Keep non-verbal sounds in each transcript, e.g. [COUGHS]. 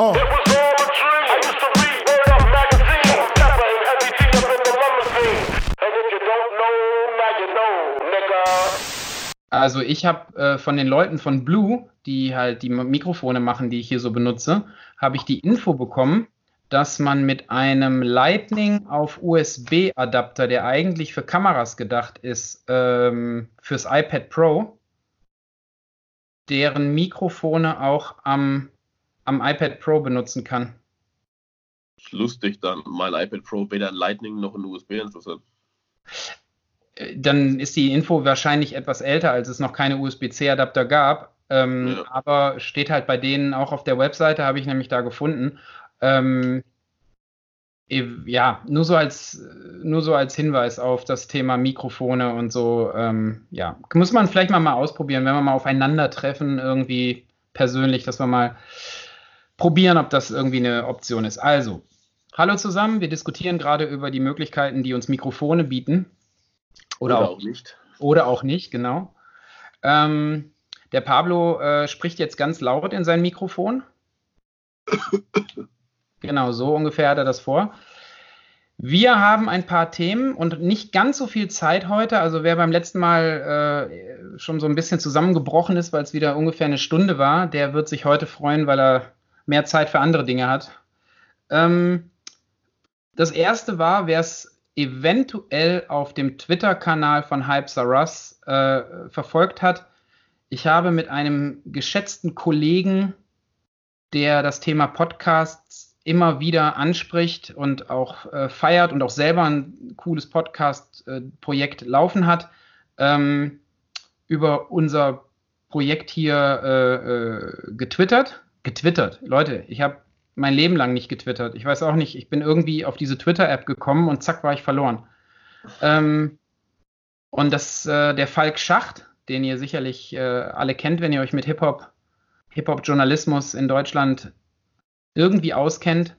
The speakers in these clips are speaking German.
Uh. Also ich habe äh, von den Leuten von Blue, die halt die Mikrofone machen, die ich hier so benutze, habe ich die Info bekommen, dass man mit einem Lightning auf USB-Adapter, der eigentlich für Kameras gedacht ist, ähm, fürs iPad Pro, deren Mikrofone auch am am iPad Pro benutzen kann. Lustig, dann mein iPad Pro weder ein Lightning noch ein USB-Anschluss hat. Äh, dann ist die Info wahrscheinlich etwas älter, als es noch keine USB-C-Adapter gab. Ähm, ja. Aber steht halt bei denen auch auf der Webseite, habe ich nämlich da gefunden. Ähm, ja, nur so als nur so als Hinweis auf das Thema Mikrofone und so. Ähm, ja, muss man vielleicht mal mal ausprobieren, wenn wir mal aufeinandertreffen irgendwie persönlich, dass wir mal probieren, ob das irgendwie eine Option ist. Also, hallo zusammen, wir diskutieren gerade über die Möglichkeiten, die uns Mikrofone bieten. Oder, oder auch, auch, nicht. Oder auch nicht, genau. Ähm, der Pablo äh, spricht jetzt ganz laut in sein Mikrofon. [COUGHS] genau, so ungefähr hat er das vor. Wir haben ein paar Themen und nicht ganz so viel Zeit heute. Also wer beim letzten Mal äh, schon so ein bisschen zusammengebrochen ist, weil es wieder ungefähr eine Stunde war, der wird sich heute freuen, weil er mehr Zeit für andere Dinge hat. Ähm, das erste war, wer es eventuell auf dem Twitter-Kanal von Hype Saras äh, verfolgt hat. Ich habe mit einem geschätzten Kollegen, der das Thema Podcasts immer wieder anspricht und auch äh, feiert und auch selber ein cooles Podcast-Projekt äh, laufen hat, ähm, über unser Projekt hier äh, äh, getwittert getwittert. Leute, ich habe mein Leben lang nicht getwittert. Ich weiß auch nicht, ich bin irgendwie auf diese Twitter-App gekommen und zack war ich verloren. Ähm, und das, äh, der Falk Schacht, den ihr sicherlich äh, alle kennt, wenn ihr euch mit Hip-Hop, Hip-Hop-Journalismus in Deutschland irgendwie auskennt,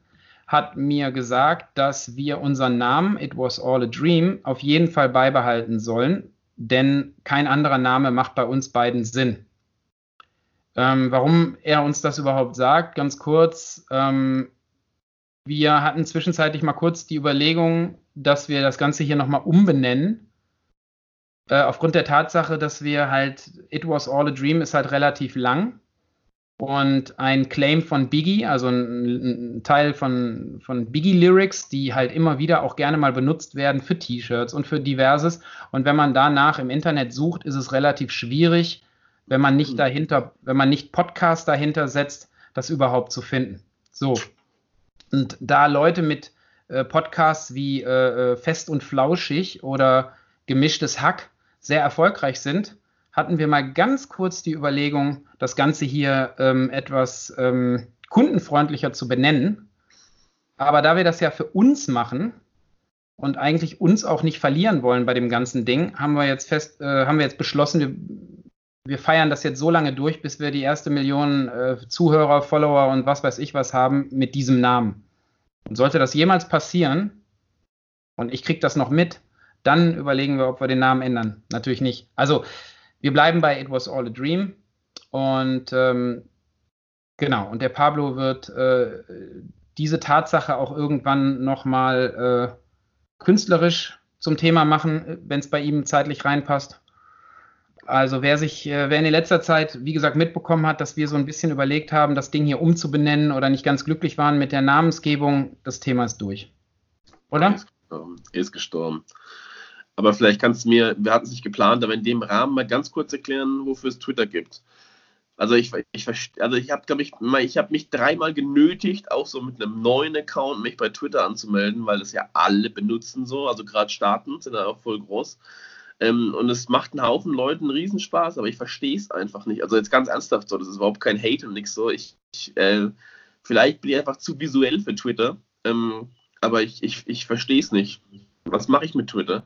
hat mir gesagt, dass wir unseren Namen It Was All a Dream auf jeden Fall beibehalten sollen, denn kein anderer Name macht bei uns beiden Sinn. Ähm, warum er uns das überhaupt sagt, ganz kurz. Ähm, wir hatten zwischenzeitlich mal kurz die Überlegung, dass wir das Ganze hier nochmal umbenennen. Äh, aufgrund der Tatsache, dass wir halt It Was All a Dream ist halt relativ lang. Und ein Claim von Biggie, also ein, ein Teil von, von Biggie Lyrics, die halt immer wieder auch gerne mal benutzt werden für T-Shirts und für diverses. Und wenn man danach im Internet sucht, ist es relativ schwierig, wenn man nicht hm. dahinter, wenn man nicht Podcast dahinter setzt, das überhaupt zu finden. So. Und da Leute mit äh, Podcasts wie äh, äh, Fest und Flauschig oder Gemischtes Hack sehr erfolgreich sind, hatten wir mal ganz kurz die Überlegung, das Ganze hier ähm, etwas ähm, kundenfreundlicher zu benennen. Aber da wir das ja für uns machen und eigentlich uns auch nicht verlieren wollen bei dem ganzen Ding, haben wir jetzt fest, äh, haben wir jetzt beschlossen, wir wir feiern das jetzt so lange durch, bis wir die erste Million äh, Zuhörer, Follower und was weiß ich was haben mit diesem Namen. Und sollte das jemals passieren und ich kriege das noch mit, dann überlegen wir, ob wir den Namen ändern. Natürlich nicht. Also wir bleiben bei It Was All a Dream und ähm, genau. Und der Pablo wird äh, diese Tatsache auch irgendwann nochmal äh, künstlerisch zum Thema machen, wenn es bei ihm zeitlich reinpasst. Also wer sich, äh, wer in letzter Zeit, wie gesagt, mitbekommen hat, dass wir so ein bisschen überlegt haben, das Ding hier umzubenennen oder nicht ganz glücklich waren mit der Namensgebung, das Thema ist durch. Oder? Er ist gestorben. Ist gestorben. Aber vielleicht kannst du mir, wir hatten es nicht geplant, aber in dem Rahmen mal ganz kurz erklären, wofür es Twitter gibt. Also ich, ich, also ich habe, ich, ich habe mich dreimal genötigt, auch so mit einem neuen Account mich bei Twitter anzumelden, weil das ja alle benutzen so, also gerade Staaten sind da auch voll groß. Ähm, und es macht einen Haufen Leuten Riesenspaß, aber ich verstehe es einfach nicht. Also jetzt ganz ernsthaft so, das ist überhaupt kein Hate und nichts so. Ich, ich äh, vielleicht bin ich einfach zu visuell für Twitter, ähm, aber ich, ich, ich verstehe es nicht. Was mache ich mit Twitter?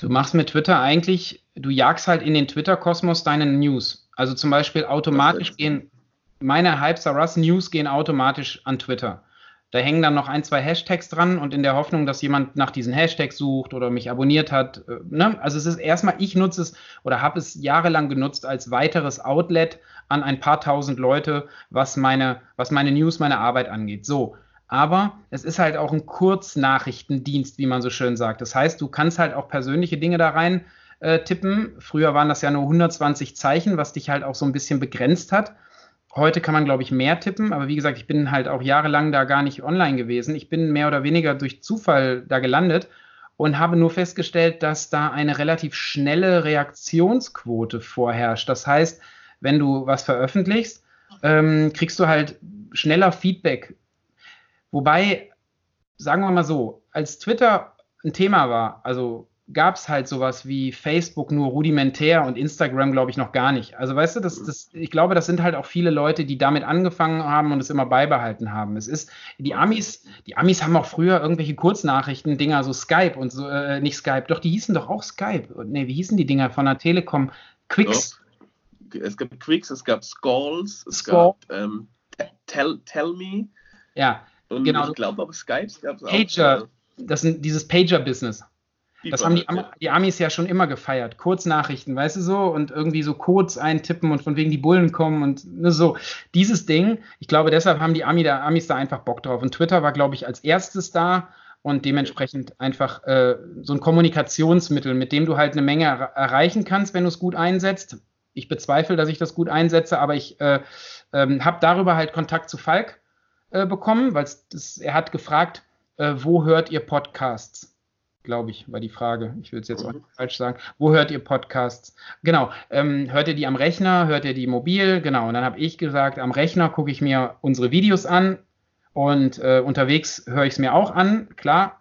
Du machst mit Twitter eigentlich, du jagst halt in den Twitter-Kosmos deine News. Also zum Beispiel automatisch gehen, meine Hypes Us News gehen automatisch an Twitter. Da hängen dann noch ein, zwei Hashtags dran und in der Hoffnung, dass jemand nach diesen Hashtags sucht oder mich abonniert hat. Äh, ne? Also es ist erstmal, ich nutze es oder habe es jahrelang genutzt als weiteres Outlet an ein paar tausend Leute, was meine, was meine News, meine Arbeit angeht. So. Aber es ist halt auch ein Kurznachrichtendienst, wie man so schön sagt. Das heißt, du kannst halt auch persönliche Dinge da rein äh, tippen. Früher waren das ja nur 120 Zeichen, was dich halt auch so ein bisschen begrenzt hat. Heute kann man, glaube ich, mehr tippen, aber wie gesagt, ich bin halt auch jahrelang da gar nicht online gewesen. Ich bin mehr oder weniger durch Zufall da gelandet und habe nur festgestellt, dass da eine relativ schnelle Reaktionsquote vorherrscht. Das heißt, wenn du was veröffentlichst, ähm, kriegst du halt schneller Feedback. Wobei, sagen wir mal so, als Twitter ein Thema war, also gab es halt sowas wie Facebook nur rudimentär und Instagram, glaube ich, noch gar nicht. Also weißt du, das, das, ich glaube, das sind halt auch viele Leute, die damit angefangen haben und es immer beibehalten haben. Es ist, die Amis, die Amis haben auch früher irgendwelche Kurznachrichten-Dinger, so Skype und so, äh, nicht Skype, doch, die hießen doch auch Skype. Nee, wie hießen die Dinger von der Telekom? Quicks. Doch. Es gab Quicks, es gab Skalls, es Skull. gab ähm, Tell, Tell Me. Ja, und genau. Ich glaube, aber Skype gab es auch. Pager, das sind dieses Pager-Business. Das haben die, die, Amis ja schon immer gefeiert. Kurznachrichten, weißt du so? Und irgendwie so Codes eintippen und von wegen die Bullen kommen und ne, so. Dieses Ding, ich glaube, deshalb haben die Ami da, Amis da einfach Bock drauf. Und Twitter war, glaube ich, als erstes da und dementsprechend einfach äh, so ein Kommunikationsmittel, mit dem du halt eine Menge er erreichen kannst, wenn du es gut einsetzt. Ich bezweifle, dass ich das gut einsetze, aber ich äh, äh, habe darüber halt Kontakt zu Falk äh, bekommen, weil er hat gefragt, äh, wo hört ihr Podcasts? Glaube ich, war die Frage. Ich will es jetzt auch nicht falsch sagen. Wo hört ihr Podcasts? Genau. Ähm, hört ihr die am Rechner? Hört ihr die mobil? Genau. Und dann habe ich gesagt, am Rechner gucke ich mir unsere Videos an und äh, unterwegs höre ich es mir auch an. Klar.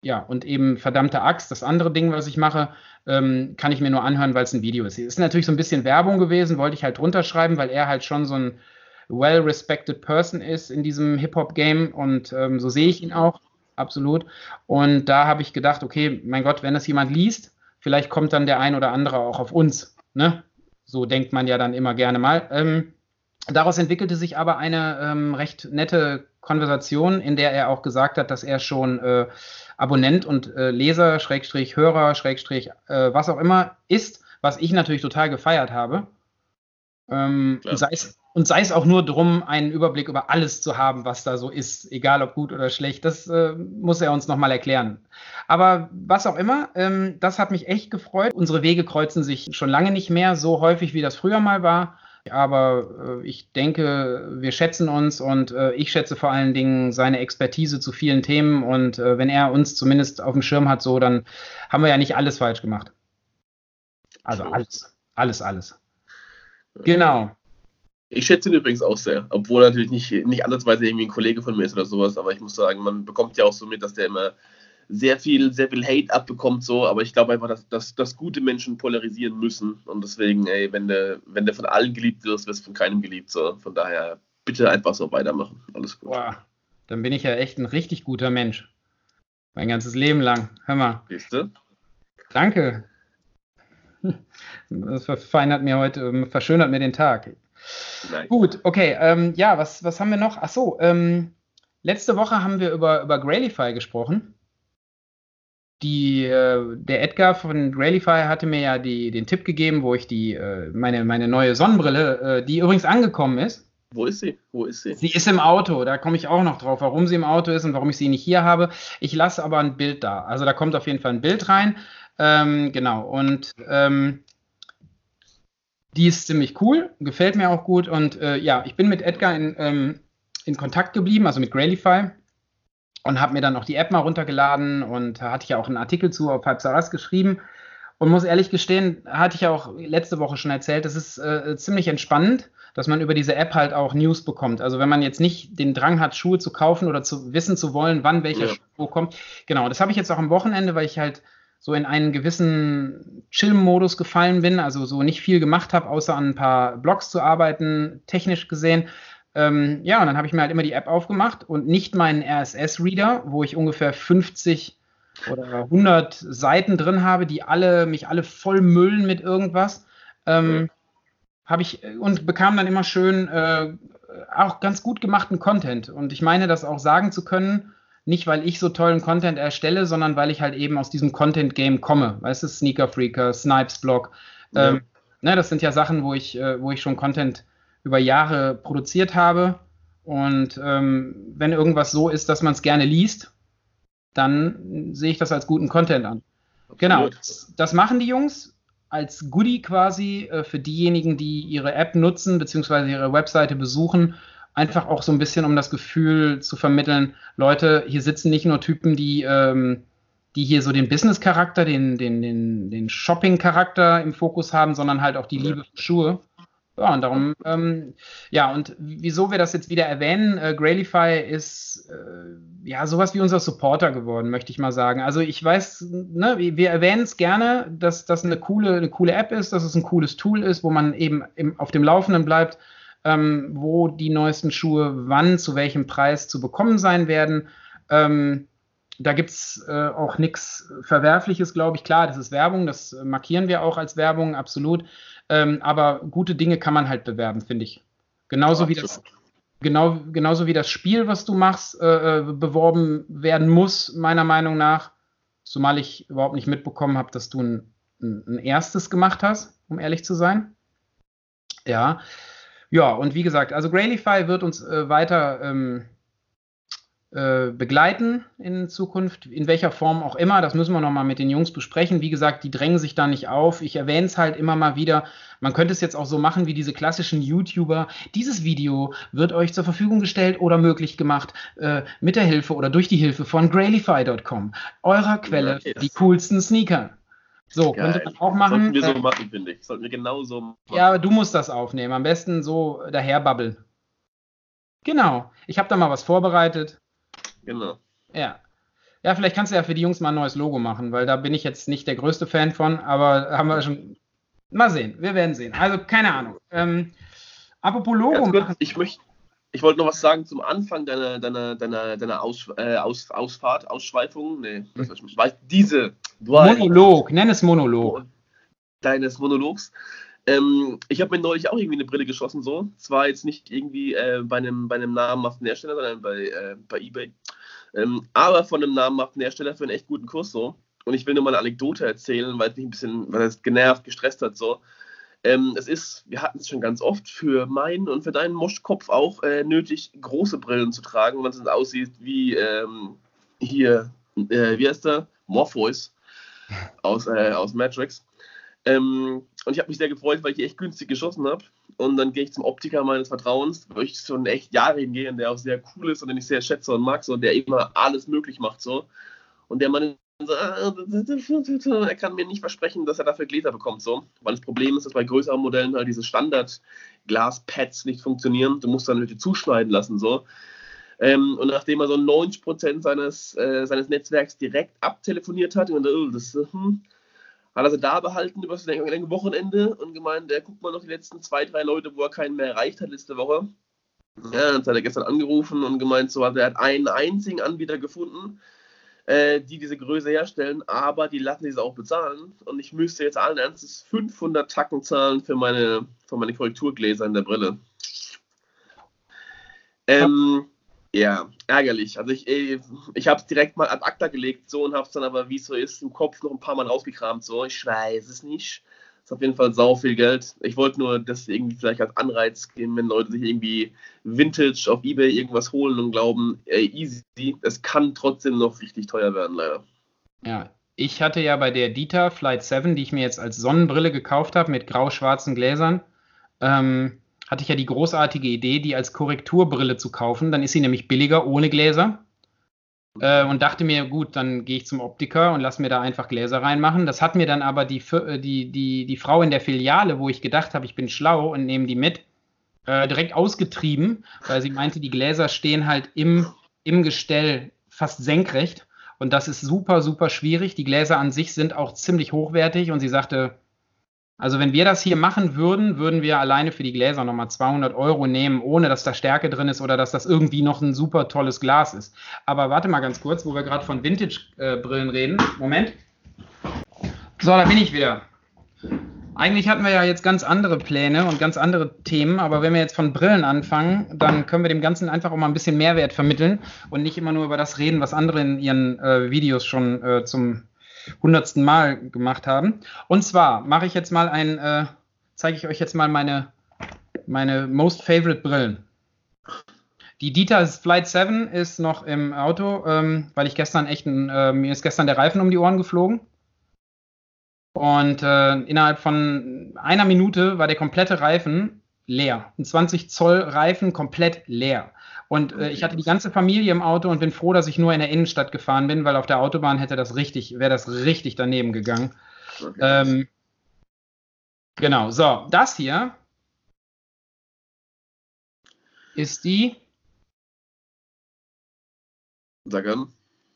Ja, und eben verdammte Axt, das andere Ding, was ich mache, ähm, kann ich mir nur anhören, weil es ein Video ist. Ist natürlich so ein bisschen Werbung gewesen, wollte ich halt drunter schreiben, weil er halt schon so ein well-respected Person ist in diesem Hip-Hop-Game und ähm, so sehe ich ihn auch absolut. Und da habe ich gedacht, okay, mein Gott, wenn das jemand liest, vielleicht kommt dann der ein oder andere auch auf uns. Ne? So denkt man ja dann immer gerne mal. Ähm, daraus entwickelte sich aber eine ähm, recht nette Konversation, in der er auch gesagt hat, dass er schon äh, Abonnent und äh, Leser, Schrägstrich Hörer, Schrägstrich äh, was auch immer ist, was ich natürlich total gefeiert habe. Ähm, sei es und sei es auch nur darum, einen Überblick über alles zu haben, was da so ist, egal ob gut oder schlecht. Das äh, muss er uns nochmal erklären. Aber was auch immer, ähm, das hat mich echt gefreut. Unsere Wege kreuzen sich schon lange nicht mehr so häufig, wie das früher mal war. Aber äh, ich denke, wir schätzen uns und äh, ich schätze vor allen Dingen seine Expertise zu vielen Themen. Und äh, wenn er uns zumindest auf dem Schirm hat, so, dann haben wir ja nicht alles falsch gemacht. Also alles, alles, alles. Genau. Ich schätze ihn übrigens auch sehr, obwohl er natürlich nicht, nicht andersweise irgendwie ein Kollege von mir ist oder sowas, aber ich muss sagen, man bekommt ja auch so mit, dass der immer sehr viel, sehr viel Hate abbekommt, so, aber ich glaube einfach, dass, dass, dass gute Menschen polarisieren müssen und deswegen, ey, wenn der, wenn von allen geliebt wirst, wirst du von keinem geliebt, so, von daher bitte einfach so weitermachen, alles gut. Boah, dann bin ich ja echt ein richtig guter Mensch. Mein ganzes Leben lang, hör mal. Siehst du? Danke. Das verfeinert mir heute, verschönert mir den Tag. Nein. Gut, okay. Ähm, ja, was, was haben wir noch? Ach so, ähm, letzte Woche haben wir über, über Grailify gesprochen. Die, äh, der Edgar von Grailify hatte mir ja die, den Tipp gegeben, wo ich die, äh, meine, meine neue Sonnenbrille, äh, die übrigens angekommen ist. Wo ist sie? Wo ist sie? Sie ist im Auto. Da komme ich auch noch drauf, warum sie im Auto ist und warum ich sie nicht hier habe. Ich lasse aber ein Bild da. Also da kommt auf jeden Fall ein Bild rein. Ähm, genau. Und ähm, die ist ziemlich cool, gefällt mir auch gut. Und äh, ja, ich bin mit Edgar in, ähm, in Kontakt geblieben, also mit Grailify. Und habe mir dann auch die App mal runtergeladen und hatte ich ja auch einen Artikel zu auf Halbsaras geschrieben. Und muss ehrlich gestehen, hatte ich ja auch letzte Woche schon erzählt, das ist äh, ziemlich entspannend, dass man über diese App halt auch News bekommt. Also wenn man jetzt nicht den Drang hat, Schuhe zu kaufen oder zu wissen zu wollen, wann welcher ja. Schuh kommt. Genau, das habe ich jetzt auch am Wochenende, weil ich halt so in einen gewissen Chill-Modus gefallen bin, also so nicht viel gemacht habe, außer an ein paar Blogs zu arbeiten, technisch gesehen. Ähm, ja, und dann habe ich mir halt immer die App aufgemacht und nicht meinen RSS-Reader, wo ich ungefähr 50 oder 100 Seiten drin habe, die alle mich alle voll müllen mit irgendwas. Ähm, habe ich und bekam dann immer schön äh, auch ganz gut gemachten Content. Und ich meine, das auch sagen zu können, nicht weil ich so tollen Content erstelle, sondern weil ich halt eben aus diesem Content-Game komme. Weißt du, Sneaker Freaker, Snipes Blog. Ja. Ähm, ne, das sind ja Sachen, wo ich, äh, wo ich schon Content über Jahre produziert habe. Und ähm, wenn irgendwas so ist, dass man es gerne liest, dann sehe ich das als guten Content an. Absolut. Genau, das, das, machen die Jungs als Goodie quasi äh, für diejenigen, die ihre App nutzen, beziehungsweise ihre Webseite besuchen einfach auch so ein bisschen, um das Gefühl zu vermitteln, Leute, hier sitzen nicht nur Typen, die, ähm, die hier so den Business-Charakter, den, den, den, den Shopping-Charakter im Fokus haben, sondern halt auch die Liebe für Schuhe. Ja, und darum, ähm, ja, und wieso wir das jetzt wieder erwähnen, äh, Grailify ist äh, ja sowas wie unser Supporter geworden, möchte ich mal sagen. Also ich weiß, ne, wir erwähnen es gerne, dass das eine coole, eine coole App ist, dass es ein cooles Tool ist, wo man eben im, auf dem Laufenden bleibt ähm, wo die neuesten Schuhe wann, zu welchem Preis zu bekommen sein werden. Ähm, da gibt es äh, auch nichts Verwerfliches, glaube ich. Klar, das ist Werbung, das markieren wir auch als Werbung, absolut. Ähm, aber gute Dinge kann man halt bewerben, finde ich. Genauso ja, wie das. Genau, genauso wie das Spiel, was du machst, äh, äh, beworben werden muss, meiner Meinung nach. Zumal ich überhaupt nicht mitbekommen habe, dass du ein, ein, ein erstes gemacht hast, um ehrlich zu sein. Ja, ja, und wie gesagt, also Grailify wird uns äh, weiter ähm, äh, begleiten in Zukunft, in welcher Form auch immer. Das müssen wir nochmal mit den Jungs besprechen. Wie gesagt, die drängen sich da nicht auf. Ich erwähne es halt immer mal wieder. Man könnte es jetzt auch so machen wie diese klassischen YouTuber. Dieses Video wird euch zur Verfügung gestellt oder möglich gemacht äh, mit der Hilfe oder durch die Hilfe von Grailify.com, eurer Quelle für die coolsten Sneaker. So, Geil. könnte man auch machen. Sollten wir so äh, machen, finde ich. Sollten wir genau so machen. Ja, aber du musst das aufnehmen. Am besten so daherbabbeln. Genau. Ich habe da mal was vorbereitet. Genau. Ja. Ja, vielleicht kannst du ja für die Jungs mal ein neues Logo machen, weil da bin ich jetzt nicht der größte Fan von, aber haben wir schon. Mal sehen, wir werden sehen. Also, keine Ahnung. Ähm, apropos Logo. Machen. Ich möchte ich wollte noch was sagen zum Anfang deiner, deiner, deiner, deiner Aus, äh, Aus, Ausfahrt, Ausschweifung. Nee, das hm. weiß diese. Monolog, nenn es Monolog. Deines Monologs. Ähm, ich habe mir neulich auch irgendwie eine Brille geschossen, so. Zwar jetzt nicht irgendwie äh, bei, einem, bei einem namhaften Hersteller, sondern bei, äh, bei Ebay. Ähm, aber von einem namhaften Hersteller für einen echt guten Kurs, so. Und ich will nur mal eine Anekdote erzählen, weil es mich ein bisschen, weil es genervt, gestresst hat, so. Ähm, es ist, wir hatten es schon ganz oft, für meinen und für deinen Moschkopf auch äh, nötig, große Brillen zu tragen, wenn es aussieht wie ähm, hier, äh, wie heißt der? Morpheus [LAUGHS] aus, äh, aus Matrix. Ähm, und ich habe mich sehr gefreut, weil ich echt günstig geschossen habe. Und dann gehe ich zum Optiker meines Vertrauens, wo ich schon echt Jahre hingehe, der auch sehr cool ist und den ich sehr schätze und mag, so, der immer alles möglich macht. so. Und der Mann er kann mir nicht versprechen, dass er dafür Gläser bekommt, so. Weil das Problem ist, dass bei größeren Modellen halt diese Standard-Glaspads nicht funktionieren. Du musst dann Leute zuschneiden lassen, so. Ähm, und nachdem er so 90% seines, äh, seines Netzwerks direkt abtelefoniert hat, und oh, das, hm, hat er sie da behalten über das lange Wochenende und gemeint, der guckt mal noch die letzten zwei, drei Leute, wo er keinen mehr erreicht hat letzte Woche. Ja, dann hat er gestern angerufen und gemeint, so, er hat einen einzigen Anbieter gefunden, äh, die diese Größe herstellen, aber die lassen diese auch bezahlen. Und ich müsste jetzt allen Ernstes 500 Tacken zahlen für meine, für meine Korrekturgläser in der Brille. Ähm, ja, ärgerlich. Also ich, äh, ich habe es direkt mal ad acta gelegt so und habe es dann aber, wie es so ist, im Kopf noch ein paar Mal rausgekramt. So, ich weiß es nicht ist auf jeden Fall sau viel Geld. Ich wollte nur das irgendwie vielleicht als Anreiz geben, wenn Leute sich irgendwie Vintage auf Ebay irgendwas holen und glauben, ey, easy, es kann trotzdem noch richtig teuer werden, leider. Ja, ich hatte ja bei der Dieter Flight 7, die ich mir jetzt als Sonnenbrille gekauft habe mit grau-schwarzen Gläsern, ähm, hatte ich ja die großartige Idee, die als Korrekturbrille zu kaufen. Dann ist sie nämlich billiger ohne Gläser äh, und dachte mir, gut, dann gehe ich zum Optiker und lass mir da einfach Gläser reinmachen. Das hat mir dann aber die, äh, die, die, die Frau in der Filiale, wo ich gedacht habe, ich bin schlau und nehme die mit, äh, direkt ausgetrieben, weil sie meinte, die Gläser stehen halt im, im Gestell fast senkrecht. Und das ist super, super schwierig. Die Gläser an sich sind auch ziemlich hochwertig. Und sie sagte, also wenn wir das hier machen würden, würden wir alleine für die Gläser nochmal 200 Euro nehmen, ohne dass da Stärke drin ist oder dass das irgendwie noch ein super tolles Glas ist. Aber warte mal ganz kurz, wo wir gerade von Vintage-Brillen reden. Moment. So, da bin ich wieder. Eigentlich hatten wir ja jetzt ganz andere Pläne und ganz andere Themen, aber wenn wir jetzt von Brillen anfangen, dann können wir dem Ganzen einfach auch mal ein bisschen Mehrwert vermitteln und nicht immer nur über das reden, was andere in ihren äh, Videos schon äh, zum hundertsten Mal gemacht haben. Und zwar mache ich jetzt mal ein, äh, zeige ich euch jetzt mal meine, meine most favorite Brillen. Die Dieter Flight 7 ist noch im Auto, ähm, weil ich gestern echt, ein, äh, mir ist gestern der Reifen um die Ohren geflogen. Und äh, innerhalb von einer Minute war der komplette Reifen leer. Ein 20 Zoll Reifen komplett leer. Und äh, ich hatte die ganze Familie im Auto und bin froh, dass ich nur in der Innenstadt gefahren bin, weil auf der Autobahn hätte das richtig, wäre das richtig daneben gegangen. Okay. Ähm, genau, so, das hier ist die Sag an.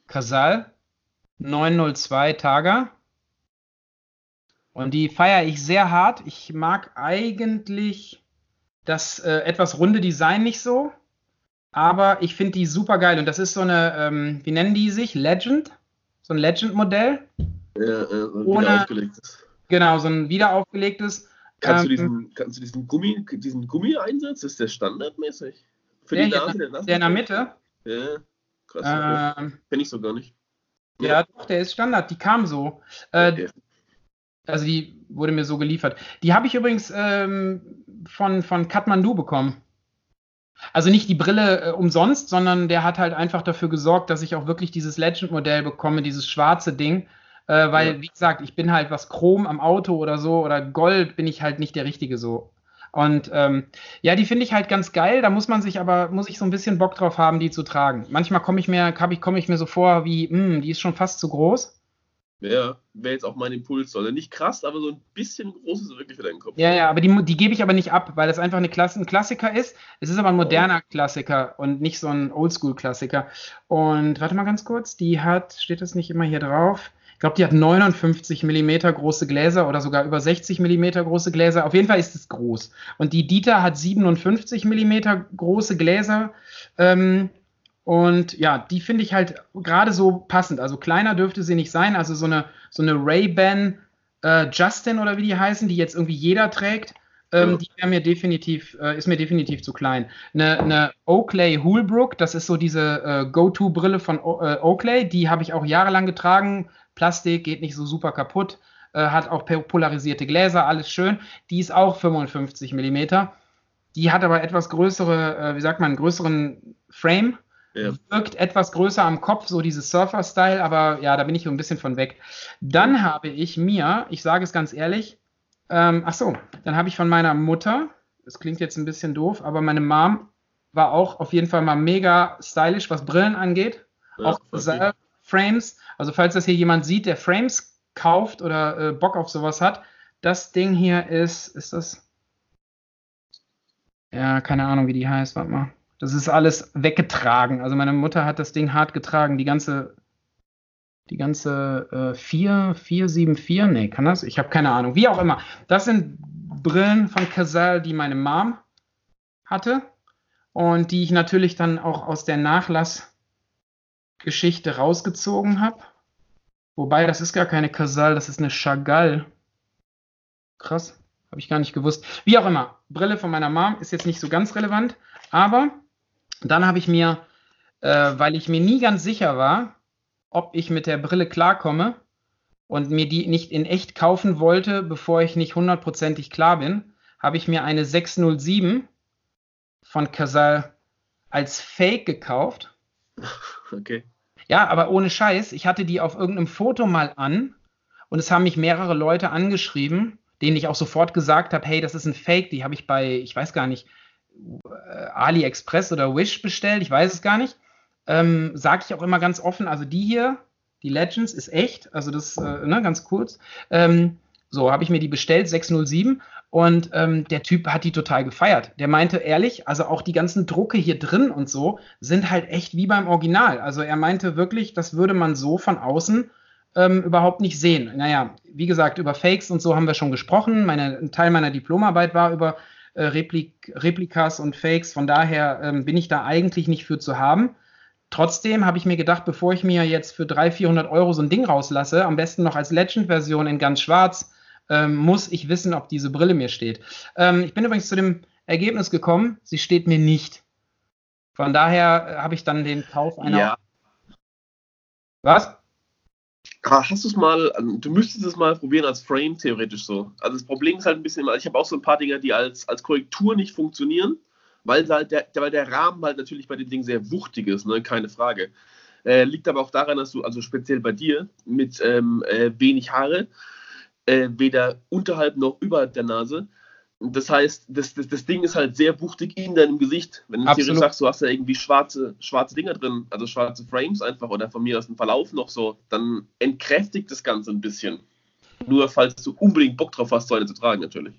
Casal 902 Tager. Und die feiere ich sehr hart. Ich mag eigentlich das äh, etwas runde Design nicht so. Aber ich finde die super geil. Und das ist so eine, ähm, wie nennen die sich? Legend? So ein Legend-Modell. Ja, ja, so Ohne, aufgelegtes. Genau, so ein wiederaufgelegtes. Kannst, ähm, du diesen, kannst du diesen Gummi, diesen Gummi einsetzen? Ist der standardmäßig? Für der, die Nase, der, der in der Mitte? Ja, krass. Ähm, Kenne ich so gar nicht. Ja, ja, doch, der ist Standard. Die kam so. Äh, okay. Also die wurde mir so geliefert. Die habe ich übrigens ähm, von, von Kathmandu bekommen. Also nicht die Brille äh, umsonst, sondern der hat halt einfach dafür gesorgt, dass ich auch wirklich dieses Legend-Modell bekomme, dieses schwarze Ding. Äh, weil, ja. wie gesagt, ich bin halt was Chrom am Auto oder so oder Gold bin ich halt nicht der Richtige so. Und ähm, ja, die finde ich halt ganz geil. Da muss man sich aber, muss ich so ein bisschen Bock drauf haben, die zu tragen. Manchmal komme ich mir, ich, komme ich mir so vor, wie, mh, hm, die ist schon fast zu groß. Ja, wäre jetzt auch mein Impuls. Also nicht krass, aber so ein bisschen groß ist es wirklich für deinen Kopf. Ja, ja, aber die, die gebe ich aber nicht ab, weil das einfach eine Klasse, ein Klassiker ist. Es ist aber ein moderner oh. Klassiker und nicht so ein Oldschool-Klassiker. Und warte mal ganz kurz, die hat, steht das nicht immer hier drauf? Ich glaube, die hat 59 mm große Gläser oder sogar über 60 mm große Gläser. Auf jeden Fall ist es groß. Und die Dieter hat 57 mm große Gläser. Ähm, und ja, die finde ich halt gerade so passend. Also kleiner dürfte sie nicht sein. Also so eine, so eine Ray-Ban äh, Justin oder wie die heißen, die jetzt irgendwie jeder trägt, ähm, die wäre mir definitiv, äh, ist mir definitiv zu klein. Eine, eine Oakley Holbrook, das ist so diese äh, Go-To-Brille von o äh, Oakley, die habe ich auch jahrelang getragen. Plastik geht nicht so super kaputt, äh, hat auch polarisierte Gläser, alles schön. Die ist auch 55 mm. Die hat aber etwas größere, äh, wie sagt man, größeren Frame ja. Wirkt etwas größer am Kopf, so dieses Surfer-Style, aber ja, da bin ich so ein bisschen von weg. Dann habe ich mir, ich sage es ganz ehrlich, ähm, ach so, dann habe ich von meiner Mutter, das klingt jetzt ein bisschen doof, aber meine Mom war auch auf jeden Fall mal mega stylisch, was Brillen angeht. Ja, auch okay. Frames. Also falls das hier jemand sieht, der Frames kauft oder äh, Bock auf sowas hat, das Ding hier ist, ist das? Ja, keine Ahnung, wie die heißt, warte mal. Das ist alles weggetragen. Also meine Mutter hat das Ding hart getragen. Die ganze, die ganze äh, 4, 474, nee, kann das? Ich habe keine Ahnung. Wie auch immer. Das sind Brillen von Casal, die meine Mom hatte und die ich natürlich dann auch aus der Nachlassgeschichte rausgezogen habe. Wobei, das ist gar keine Casal, das ist eine Chagall. Krass, habe ich gar nicht gewusst. Wie auch immer, Brille von meiner Mom ist jetzt nicht so ganz relevant, aber dann habe ich mir, äh, weil ich mir nie ganz sicher war, ob ich mit der Brille klarkomme und mir die nicht in echt kaufen wollte, bevor ich nicht hundertprozentig klar bin, habe ich mir eine 607 von Casal als Fake gekauft. [LAUGHS] Okay. Ja, aber ohne Scheiß. Ich hatte die auf irgendeinem Foto mal an und es haben mich mehrere Leute angeschrieben, denen ich auch sofort gesagt habe, hey, das ist ein Fake. Die habe ich bei, ich weiß gar nicht, AliExpress oder Wish bestellt, ich weiß es gar nicht. Ähm, Sage ich auch immer ganz offen, also die hier, die Legends, ist echt, also das, äh, ne, ganz kurz. Ähm, so, habe ich mir die bestellt, 607. Und ähm, der Typ hat die total gefeiert. Der meinte ehrlich, also auch die ganzen Drucke hier drin und so sind halt echt wie beim Original. Also er meinte wirklich, das würde man so von außen ähm, überhaupt nicht sehen. Naja, wie gesagt, über Fakes und so haben wir schon gesprochen. Meine, ein Teil meiner Diplomarbeit war über äh, Replik Replikas und Fakes. Von daher ähm, bin ich da eigentlich nicht für zu haben. Trotzdem habe ich mir gedacht, bevor ich mir jetzt für 300, 400 Euro so ein Ding rauslasse, am besten noch als Legend-Version in ganz schwarz, ähm, muss ich wissen, ob diese Brille mir steht. Ähm, ich bin übrigens zu dem Ergebnis gekommen, sie steht mir nicht. Von daher äh, habe ich dann den Kauf einer. Ja. Was? Hast du es mal, also du müsstest es mal probieren als Frame theoretisch so. Also das Problem ist halt ein bisschen, ich habe auch so ein paar Dinge, die als, als Korrektur nicht funktionieren, weil halt der, weil der Rahmen halt natürlich bei den Dingen sehr wuchtig ist, ne? keine Frage. Äh, liegt aber auch daran, dass du, also speziell bei dir, mit ähm, äh, wenig Haare, äh, weder unterhalb noch über der Nase, das heißt, das, das, das Ding ist halt sehr wuchtig in deinem Gesicht. Wenn du dir sagst, du hast ja irgendwie schwarze, schwarze Dinger drin, also schwarze Frames einfach oder von mir aus ein Verlauf noch so, dann entkräftigt das Ganze ein bisschen. Nur falls du unbedingt Bock drauf hast, so eine zu tragen, natürlich.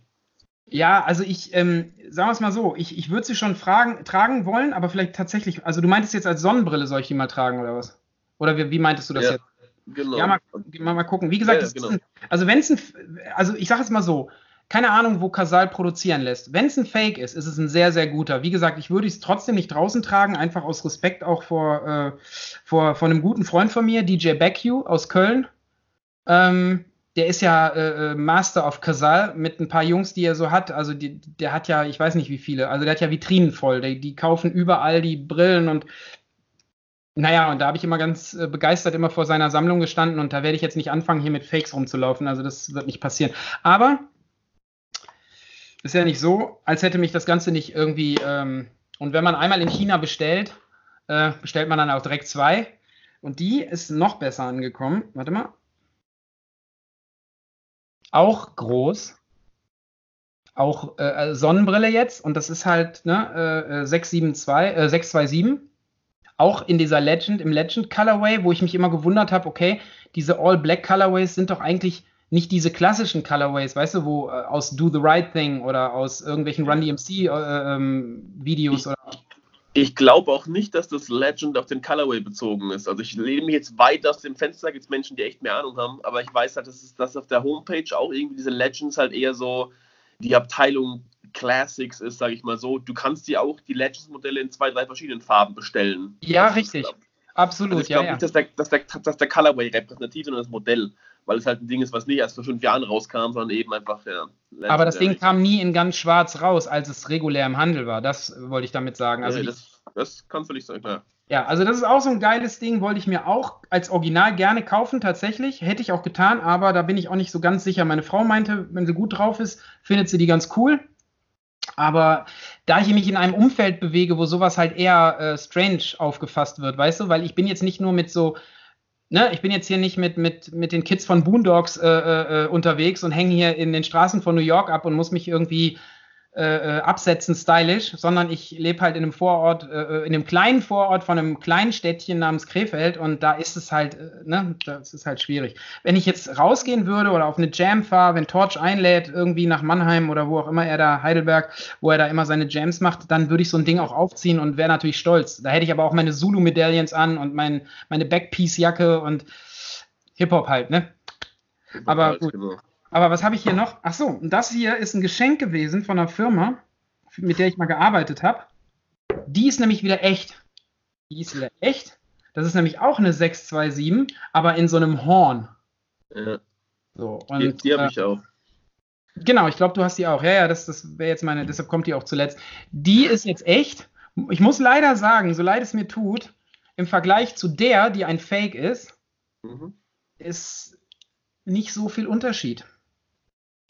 Ja, also ich, ähm, sagen wir es mal so, ich, ich würde sie schon fragen, tragen wollen, aber vielleicht tatsächlich, also du meintest jetzt als Sonnenbrille soll ich die mal tragen oder was? Oder wie, wie meintest du das ja, jetzt? Genau. Ja, mal, mal, mal gucken. Wie gesagt, ja, genau. ein, also wenn es ein, also ich sage es mal so, keine Ahnung, wo Casal produzieren lässt. Wenn es ein Fake ist, ist es ein sehr, sehr guter. Wie gesagt, ich würde es trotzdem nicht draußen tragen, einfach aus Respekt auch vor, äh, vor, vor einem guten Freund von mir, DJ Beckhue aus Köln. Ähm, der ist ja äh, äh, Master of Casal mit ein paar Jungs, die er so hat. Also die, der hat ja, ich weiß nicht wie viele, also der hat ja Vitrinen voll. Die, die kaufen überall die Brillen und naja, und da habe ich immer ganz äh, begeistert immer vor seiner Sammlung gestanden und da werde ich jetzt nicht anfangen, hier mit Fakes rumzulaufen. Also das wird nicht passieren. Aber ist ja nicht so, als hätte mich das Ganze nicht irgendwie. Ähm, und wenn man einmal in China bestellt, äh, bestellt man dann auch direkt zwei. Und die ist noch besser angekommen. Warte mal. Auch groß. Auch äh, äh Sonnenbrille jetzt. Und das ist halt ne, äh, 672, äh, 627. Äh, auch in dieser Legend, im Legend Colorway, wo ich mich immer gewundert habe, okay, diese All Black Colorways sind doch eigentlich nicht diese klassischen Colorways, weißt du, wo äh, aus Do the Right Thing oder aus irgendwelchen Run DMC äh, ähm, Videos ich, oder. Ich glaube auch nicht, dass das Legend auf den Colorway bezogen ist. Also ich lehne mich jetzt weit aus dem Fenster, gibt es Menschen, die echt mehr Ahnung haben, aber ich weiß halt, dass es dass auf der Homepage auch irgendwie diese Legends halt eher so die Abteilung Classics ist, sage ich mal so. Du kannst dir auch die Legends-Modelle in zwei, drei verschiedenen Farben bestellen. Ja, richtig. Absolut, also ich glaube ja, nicht, dass der, dass, der, dass der Colorway repräsentativ ist, sondern das Modell weil es halt ein Ding ist, was nicht erst vor fünf Jahren rauskam, sondern eben einfach, ja. Aber das Ding kam nie in ganz schwarz raus, als es regulär im Handel war. Das wollte ich damit sagen. Also ja, das, das kann völlig sein, klar. Ja, also das ist auch so ein geiles Ding, wollte ich mir auch als Original gerne kaufen, tatsächlich. Hätte ich auch getan, aber da bin ich auch nicht so ganz sicher. Meine Frau meinte, wenn sie gut drauf ist, findet sie die ganz cool. Aber da ich mich in einem Umfeld bewege, wo sowas halt eher äh, strange aufgefasst wird, weißt du, weil ich bin jetzt nicht nur mit so ne, ich bin jetzt hier nicht mit, mit, mit den Kids von Boondocks äh, äh, unterwegs und hänge hier in den Straßen von New York ab und muss mich irgendwie äh, äh, absetzen stylisch, sondern ich lebe halt in einem Vorort, äh, äh, in einem kleinen Vorort von einem kleinen Städtchen namens Krefeld und da ist es halt, äh, ne, das ist halt schwierig. Wenn ich jetzt rausgehen würde oder auf eine Jam fahre, wenn Torch einlädt, irgendwie nach Mannheim oder wo auch immer er da, Heidelberg, wo er da immer seine Jams macht, dann würde ich so ein Ding auch aufziehen und wäre natürlich stolz. Da hätte ich aber auch meine Zulu-Medaillons an und mein, meine Backpiece-Jacke und Hip-Hop halt, ne? Aber gut. Genau. Aber was habe ich hier noch? Ach so, das hier ist ein Geschenk gewesen von einer Firma, mit der ich mal gearbeitet habe. Die ist nämlich wieder echt. Die ist wieder echt. Das ist nämlich auch eine 627, aber in so einem Horn. Ja. So, und, die, die habe äh, ich auch. Genau, ich glaube, du hast die auch. Ja, ja, das, das wäre jetzt meine, deshalb kommt die auch zuletzt. Die ist jetzt echt. Ich muss leider sagen, so leid es mir tut, im Vergleich zu der, die ein Fake ist, mhm. ist nicht so viel Unterschied.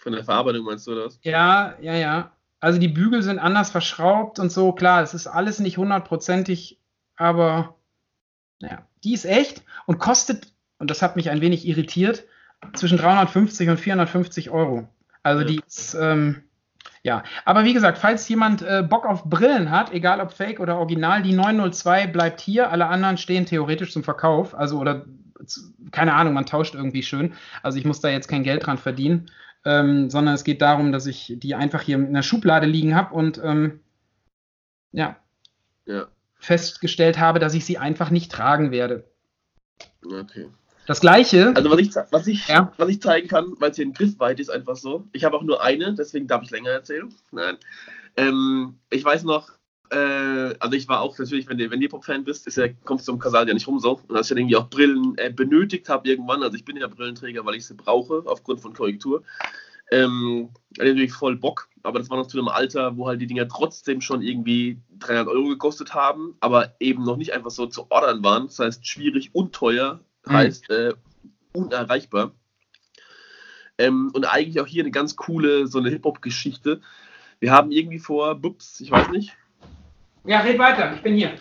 Von der Verarbeitung meinst du das? Ja, ja, ja. Also die Bügel sind anders verschraubt und so. Klar, es ist alles nicht hundertprozentig, aber naja, die ist echt und kostet, und das hat mich ein wenig irritiert, zwischen 350 und 450 Euro. Also ja. die ist, ähm, ja. Aber wie gesagt, falls jemand äh, Bock auf Brillen hat, egal ob Fake oder Original, die 902 bleibt hier. Alle anderen stehen theoretisch zum Verkauf. Also, oder keine Ahnung, man tauscht irgendwie schön. Also ich muss da jetzt kein Geld dran verdienen ähm, sondern es geht darum, dass ich die einfach hier in der Schublade liegen habe und ähm, ja, ja, festgestellt habe, dass ich sie einfach nicht tragen werde. Okay. Das gleiche. Also was ich, was ich, ja. was ich zeigen kann, weil es hier in Griffweite ist, einfach so. Ich habe auch nur eine, deswegen darf ich länger erzählen. Nein. Ähm, ich weiß noch, äh, also ich war auch natürlich, wenn du, wenn Hip-Hop-Fan bist, ist ja, kommst du um Kasal ja nicht rum so. Und als ich dann irgendwie auch Brillen äh, benötigt habe irgendwann, also ich bin ja Brillenträger, weil ich sie brauche, aufgrund von Korrektur, Ähm, natürlich voll Bock, aber das war noch zu einem Alter, wo halt die Dinger trotzdem schon irgendwie 300 Euro gekostet haben, aber eben noch nicht einfach so zu ordern waren. Das heißt, schwierig und teuer mhm. heißt äh, unerreichbar. Ähm, und eigentlich auch hier eine ganz coole, so eine Hip-Hop-Geschichte. Wir haben irgendwie vor, bups, ich weiß nicht. Ja, red weiter, ich bin hier.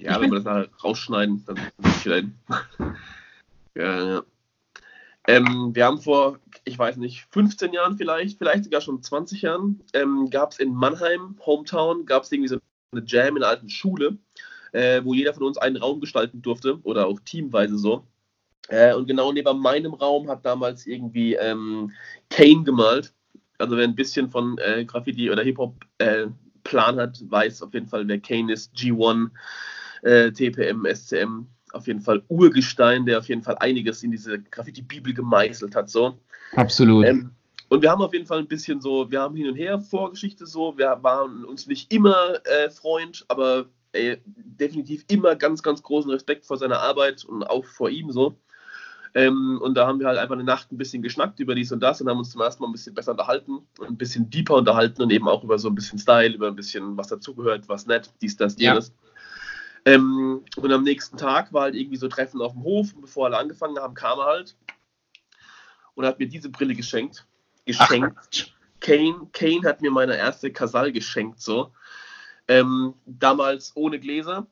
Ja, ich wenn wir das nachher rausschneiden, dann bin ich wieder hin. [LAUGHS] ja, ja. Ähm, wir haben vor, ich weiß nicht, 15 Jahren vielleicht, vielleicht sogar schon 20 Jahren, ähm, gab es in Mannheim, Hometown, gab es irgendwie so eine Jam in einer alten Schule, äh, wo jeder von uns einen Raum gestalten durfte oder auch teamweise so. Äh, und genau neben meinem Raum hat damals irgendwie ähm, Kane gemalt. Also wer ein bisschen von äh, Graffiti oder Hip-Hop äh, Plan hat, weiß auf jeden Fall, wer Kane ist. G1, äh, TPM, SCM, auf jeden Fall Urgestein, der auf jeden Fall einiges in diese Graffiti-Bibel gemeißelt hat. So. Absolut. Ähm, und wir haben auf jeden Fall ein bisschen so, wir haben hin und her Vorgeschichte so, wir waren uns nicht immer äh, Freund, aber ey, definitiv immer ganz, ganz großen Respekt vor seiner Arbeit und auch vor ihm so. Ähm, und da haben wir halt einfach eine Nacht ein bisschen geschnackt über dies und das und haben uns zum ersten Mal ein bisschen besser unterhalten ein bisschen deeper unterhalten und eben auch über so ein bisschen Style, über ein bisschen was dazugehört, was nett, dies, das, jenes. Ja. Ähm, und am nächsten Tag war halt irgendwie so Treffen auf dem Hof und bevor alle angefangen haben, kam er halt und hat mir diese Brille geschenkt. Geschenkt. Ach. Kane, Kane hat mir meine erste Casal geschenkt, so. Ähm, damals ohne Gläser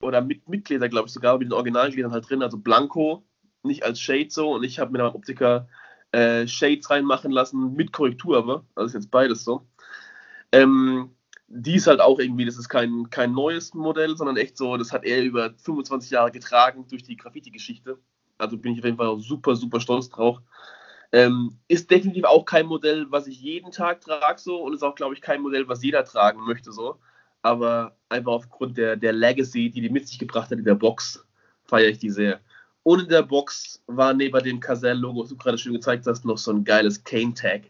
oder mit, mit Gläser, glaube ich sogar, mit den Originalgläsern halt drin, also Blanco, nicht als Shade so. Und ich habe mit meinem Optiker äh, Shades reinmachen lassen, mit Korrektur aber. Also ist jetzt beides so. Ähm, die ist halt auch irgendwie, das ist kein, kein neues Modell, sondern echt so, das hat er über 25 Jahre getragen durch die Graffiti-Geschichte. Also bin ich auf jeden Fall super, super stolz drauf. Ähm, ist definitiv auch kein Modell, was ich jeden Tag trage so und ist auch, glaube ich, kein Modell, was jeder tragen möchte so. Aber einfach aufgrund der, der Legacy, die die mit sich gebracht hat in der Box, feiere ich die sehr. Und in der Box war neben dem Casell-Logo, was du gerade schön gezeigt hast, noch so ein geiles Kane-Tag.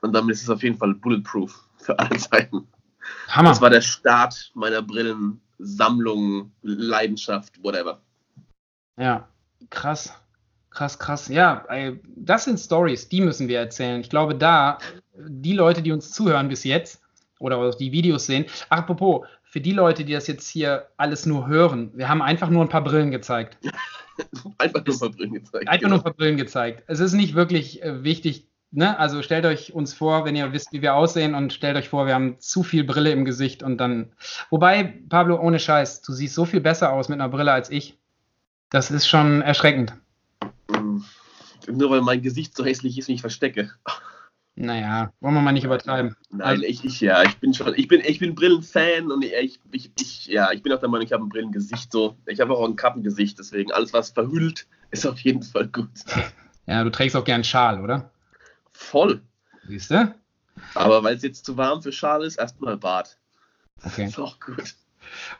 Und damit ist es auf jeden Fall bulletproof für alle Zeiten. Hammer. Das war der Start meiner Brillensammlung, Leidenschaft, whatever. Ja, krass. Krass, krass. Ja, das sind Stories, die müssen wir erzählen. Ich glaube, da, die Leute, die uns zuhören bis jetzt oder auch die Videos sehen, apropos, für die Leute, die das jetzt hier alles nur hören, wir haben einfach nur ein paar Brillen gezeigt. [LAUGHS] einfach nur ein paar Brillen gezeigt. Einfach genau. nur ein paar Brillen gezeigt. Es ist nicht wirklich äh, wichtig, ne? Also stellt euch uns vor, wenn ihr wisst, wie wir aussehen und stellt euch vor, wir haben zu viel Brille im Gesicht und dann. Wobei, Pablo, ohne Scheiß, du siehst so viel besser aus mit einer Brille als ich. Das ist schon erschreckend. Nur weil mein Gesicht so hässlich ist und ich verstecke. Naja, wollen wir mal nicht übertreiben. Nein, also, ich, ich, ja, ich bin schon, ich bin, ich bin Brillenfan und ich, ich, ich, ja, ich bin auch der Meinung, ich habe ein Brillengesicht so. Ich habe auch ein Kappengesicht, deswegen alles, was verhüllt, ist auf jeden Fall gut. [LAUGHS] Ja, du trägst auch gern Schal, oder? Voll. Siehst du? Aber weil es jetzt zu warm für Schal ist, erstmal Bad. Okay. Ist auch gut.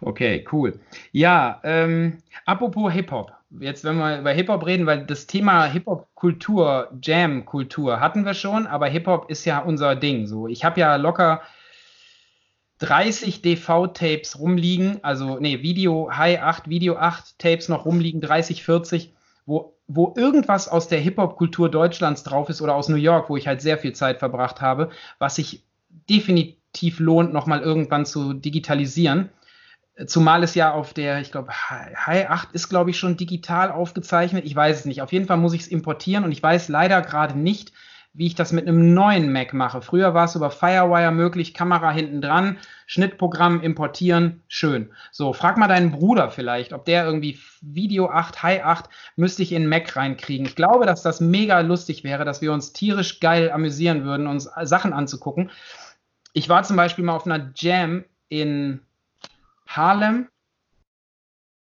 Okay, cool. Ja, ähm, apropos Hip-Hop. Jetzt, wenn wir über Hip-Hop reden, weil das Thema Hip-Hop-Kultur, Jam-Kultur hatten wir schon, aber Hip-Hop ist ja unser Ding. So, ich habe ja locker 30 DV-Tapes rumliegen, also nee, Video High 8, Video 8 Tapes noch rumliegen, 30, 40, wo, wo irgendwas aus der Hip-Hop-Kultur Deutschlands drauf ist oder aus New York, wo ich halt sehr viel Zeit verbracht habe, was sich definitiv lohnt, nochmal irgendwann zu digitalisieren. Zumal es ja auf der, ich glaube, High 8 ist, glaube ich, schon digital aufgezeichnet. Ich weiß es nicht. Auf jeden Fall muss ich es importieren und ich weiß leider gerade nicht, wie ich das mit einem neuen Mac mache. Früher war es über Firewire möglich, Kamera hinten dran, Schnittprogramm importieren, schön. So, frag mal deinen Bruder vielleicht, ob der irgendwie Video 8, High 8 müsste ich in Mac reinkriegen. Ich glaube, dass das mega lustig wäre, dass wir uns tierisch geil amüsieren würden, uns Sachen anzugucken. Ich war zum Beispiel mal auf einer Jam in Harlem.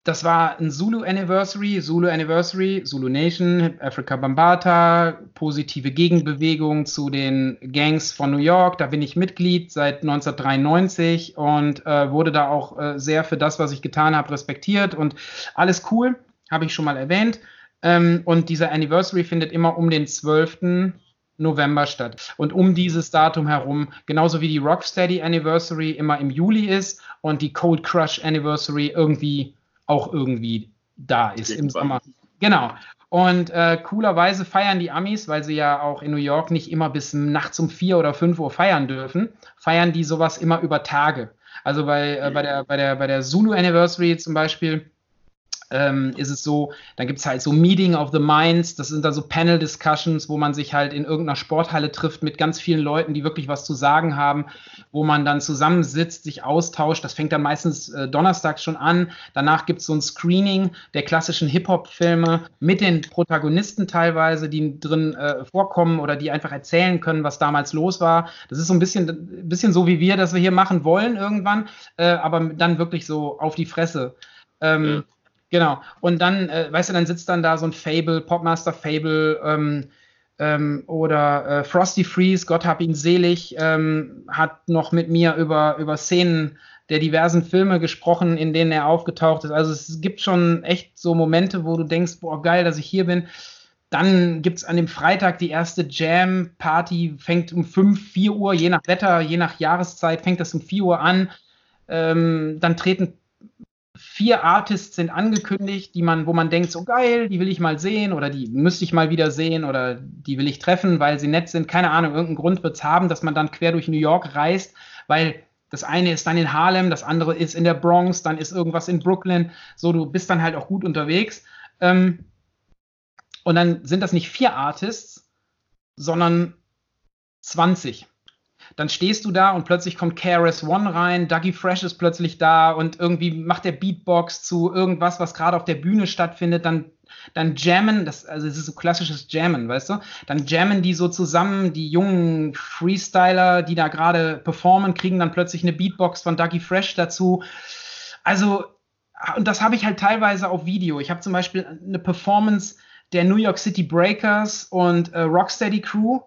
Das war ein Zulu Anniversary, Zulu Anniversary, Zulu Nation, Africa Bambata, positive Gegenbewegung zu den Gangs von New York. Da bin ich Mitglied seit 1993 und äh, wurde da auch äh, sehr für das, was ich getan habe, respektiert und alles cool, habe ich schon mal erwähnt. Ähm, und dieser Anniversary findet immer um den 12. November statt. Und um dieses Datum herum, genauso wie die Rocksteady Anniversary immer im Juli ist und die Cold Crush Anniversary irgendwie auch irgendwie da ist im Sommer. Genau. Und äh, coolerweise feiern die Amis, weil sie ja auch in New York nicht immer bis nachts um vier oder fünf Uhr feiern dürfen, feiern die sowas immer über Tage. Also bei, äh, bei, der, bei, der, bei der Zulu Anniversary zum Beispiel ähm, ist es so, dann gibt es halt so Meeting of the Minds, das sind dann so Panel-Discussions, wo man sich halt in irgendeiner Sporthalle trifft mit ganz vielen Leuten, die wirklich was zu sagen haben, wo man dann zusammensitzt, sich austauscht. Das fängt dann meistens äh, donnerstags schon an. Danach gibt es so ein Screening der klassischen Hip-Hop-Filme mit den Protagonisten teilweise, die drin äh, vorkommen oder die einfach erzählen können, was damals los war. Das ist so ein bisschen, bisschen so wie wir, das wir hier machen wollen irgendwann, äh, aber dann wirklich so auf die Fresse. Ähm, ja Genau. Und dann, äh, weißt du, dann sitzt dann da so ein Fable, Popmaster Fable ähm, ähm, oder äh, Frosty Freeze, Gott hab ihn selig, ähm, hat noch mit mir über, über Szenen der diversen Filme gesprochen, in denen er aufgetaucht ist. Also es gibt schon echt so Momente, wo du denkst, boah, geil, dass ich hier bin. Dann gibt es an dem Freitag die erste Jam-Party, fängt um 5, 4 Uhr, je nach Wetter, je nach Jahreszeit, fängt das um 4 Uhr an. Ähm, dann treten vier Artists sind angekündigt, die man, wo man denkt, so geil, die will ich mal sehen oder die müsste ich mal wieder sehen oder die will ich treffen, weil sie nett sind. Keine Ahnung, irgendeinen Grund wird es haben, dass man dann quer durch New York reist, weil das eine ist dann in Harlem, das andere ist in der Bronx, dann ist irgendwas in Brooklyn. So, du bist dann halt auch gut unterwegs. Ähm, und dann sind das nicht vier Artists, sondern 20 dann stehst du da und plötzlich kommt KRS One rein, Dougie Fresh ist plötzlich da und irgendwie macht der Beatbox zu irgendwas, was gerade auf der Bühne stattfindet, dann dann jammen, das, also es ist so klassisches Jammen, weißt du? Dann jammen die so zusammen, die jungen Freestyler, die da gerade performen, kriegen dann plötzlich eine Beatbox von Dougie Fresh dazu. Also, und das habe ich halt teilweise auf Video. Ich habe zum Beispiel eine Performance der New York City Breakers und äh, Rocksteady Crew,